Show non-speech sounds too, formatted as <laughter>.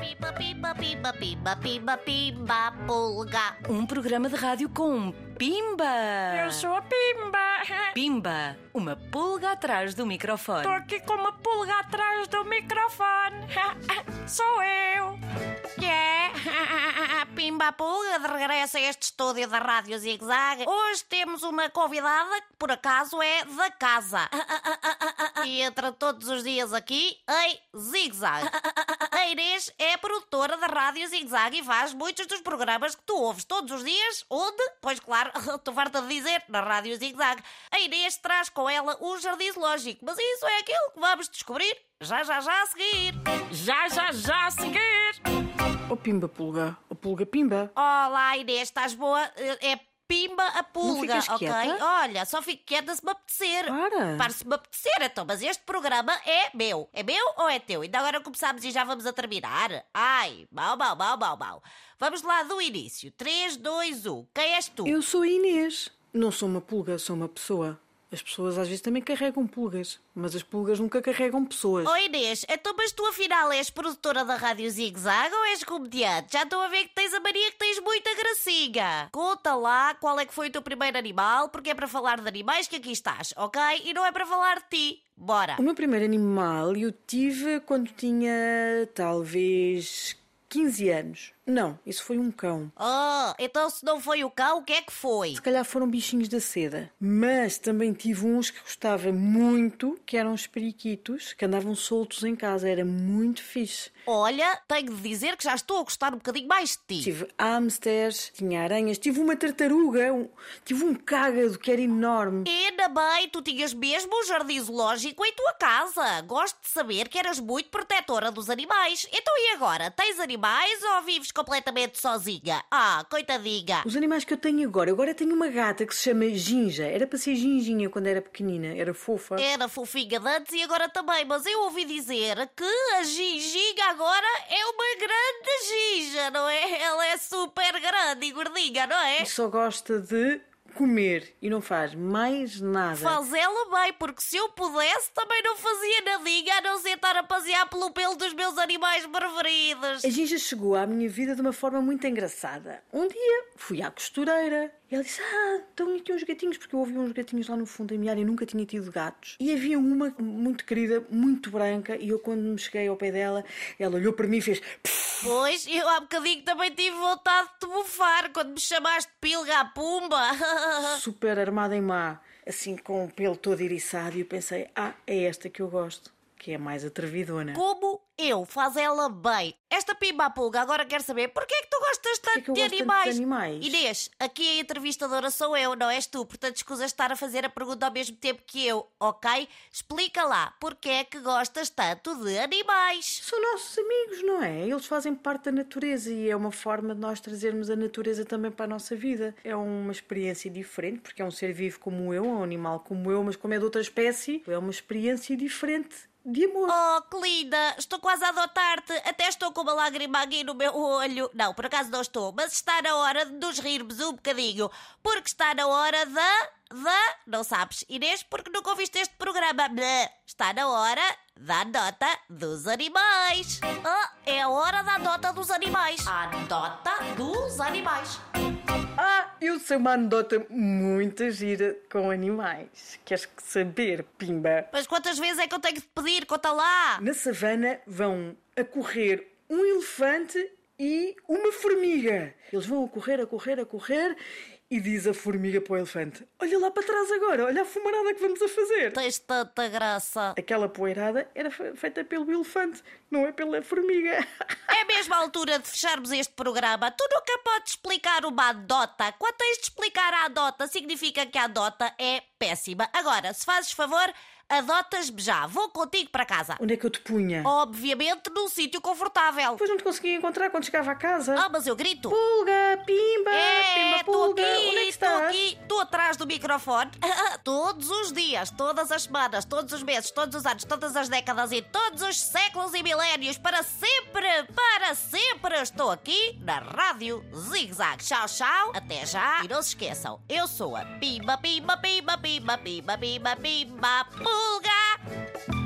Pimba, pimba, pimba, pimba, pimba, pimba, pulga. Um programa de rádio com Pimba! Eu sou a Pimba. Pimba, uma pulga atrás do microfone. Estou aqui com uma pulga atrás do microfone. Sou eu. Que é? Pimba de regresso a este estúdio da Rádio Zig Zag. Hoje temos uma convidada que, por acaso, é da casa. E entra todos os dias aqui em Zig Zag. A Inês é produtora da Rádio Zig Zag e faz muitos dos programas que tu ouves todos os dias. Onde? Pois claro, <laughs> tu farta de dizer, na Rádio Zig Zag. A Inês traz com ela o Jardim Zoológico, mas isso é aquilo que vamos descobrir já já já a seguir. Já, já, já a seguir. Oh Pimba Pulga, oh Pulga Pimba. Olá, Inês, estás boa? É Pimba a pulga, ok? Olha, só fico quieta se me apetecer. Para. Para se me apetecer, então. Mas este programa é meu. É meu ou é teu? Ainda agora começámos e já vamos a terminar? Ai, mau, mau, mau, mau, mau. Vamos lá do início. 3, 2, 1. Quem és tu? Eu sou a Inês. Não sou uma pulga, sou uma pessoa. As pessoas às vezes também carregam pulgas, mas as pulgas nunca carregam pessoas. Oi Inês, então mas tu afinal és produtora da Rádio Zig Zag ou és comediante? Já estou a ver que tens a mania que tens muita gracinha. Conta lá qual é que foi o teu primeiro animal, porque é para falar de animais que aqui estás, ok? E não é para falar de ti. Bora. O meu primeiro animal eu tive quando tinha talvez 15 anos. Não, isso foi um cão. Oh, então se não foi o cão, o que é que foi? Se calhar foram bichinhos da seda. Mas também tive uns que gostava muito, que eram os periquitos, que andavam soltos em casa. Era muito fixe. Olha, tenho de dizer que já estou a gostar um bocadinho mais de ti. Tive hamsters, tinha aranhas, tive uma tartaruga, um- tive um cágado que era enorme. Ainda bem, tu tinhas mesmo um jardim zoológico em tua casa. Gosto de saber que eras muito protetora dos animais. Então e agora? Tens animais ou vives completamente sozinha? Ah, coitadinha. Os animais que eu tenho agora, eu agora tenho uma gata que se chama Ginja. Era para ser Ginginha quando era pequenina, era fofa. Era fofinha de antes e agora também, mas eu ouvi dizer que a Ginginha agora é uma grande Ginja, não é? Ela é super grande e gordinha, não é? E só gosta de comer e não faz mais nada. Faz ela bem, porque se eu pudesse também não fazia nadinha a não ser estar a passear pelo pelo dos meus animais preferidos. A Ginja chegou à minha vida de uma forma muito engraçada. Um dia fui à costureira e ela disse: Ah, estão aqui uns gatinhos, porque eu ouvi uns gatinhos lá no fundo da minha área e nunca tinha tido gatos. E havia uma muito querida, muito branca, e eu, quando me cheguei ao pé dela, ela olhou para mim e fez. Pois, eu há bocadinho também tive vontade de te bufar quando me chamaste pilga à pumba. <laughs> super armada em má, assim com o pelo todo eriçado, e eu pensei: Ah, é esta que eu gosto, que é mais atrevidona. Como eu, faz ela bem. Esta pimba pulga agora quer saber porquê é que tu gostas tanto, eu de, gosto tanto de animais? animais? Inês, aqui a entrevistadora sou eu, não és tu, portanto escusas estar a fazer a pergunta ao mesmo tempo que eu, ok? Explica lá, porquê é que gostas tanto de animais? São nossos amigos, não é? Eles fazem parte da natureza e é uma forma de nós trazermos a natureza também para a nossa vida. É uma experiência diferente, porque é um ser vivo como eu, é um animal como eu, mas como é de outra espécie, é uma experiência diferente de amor. Oh, que linda! Estou quase a adotar-te. Até estou com uma lágrima aqui no meu olho. Não, por acaso não estou. Mas está na hora de nos rirmos um bocadinho. Porque está na hora da... Da... Não sabes, Inês, porque nunca ouviste este programa. Está na hora da nota dos animais. Ah, é a hora da nota dos animais. A nota dos animais. Ah, eu sei uma anedota muito gira com animais. Queres saber, Pimba? Mas quantas vezes é que eu tenho de te pedir? Conta lá. Na savana vão a correr um elefante e uma formiga. Eles vão a correr, a correr, a correr e diz a formiga para o elefante: Olha lá para trás agora, olha a fumarada que vamos a fazer. Tens tanta graça. Aquela poeirada era fe- feita pelo elefante, não é pela formiga. É mesmo a altura de fecharmos este programa. Tu nunca podes explicar uma adota. Quando tens de explicar a adota, significa que a adota é péssima. Agora, se fazes favor, adotas-me já. Vou contigo para casa. Onde é que eu te punha? Obviamente num sítio confortável. Depois não te conseguia encontrar quando chegava a casa. Ah, mas eu grito. Pulga, pimba, É, pimba, estou pulga. aqui, Onde é que estou estás? aqui, estou atrás do microfone. <laughs> todos os dias, todas as semanas, todos os meses, todos os anos, todas as décadas e todos os séculos e milénios, para sempre, para sempre, estou aqui na Rádio Zig Zag. Tchau, tchau, até já. E não se esqueçam, eu sou a Pimba, Pimba, Pimba, Pimba, Pimba, Pimba, Pimba, Pulga.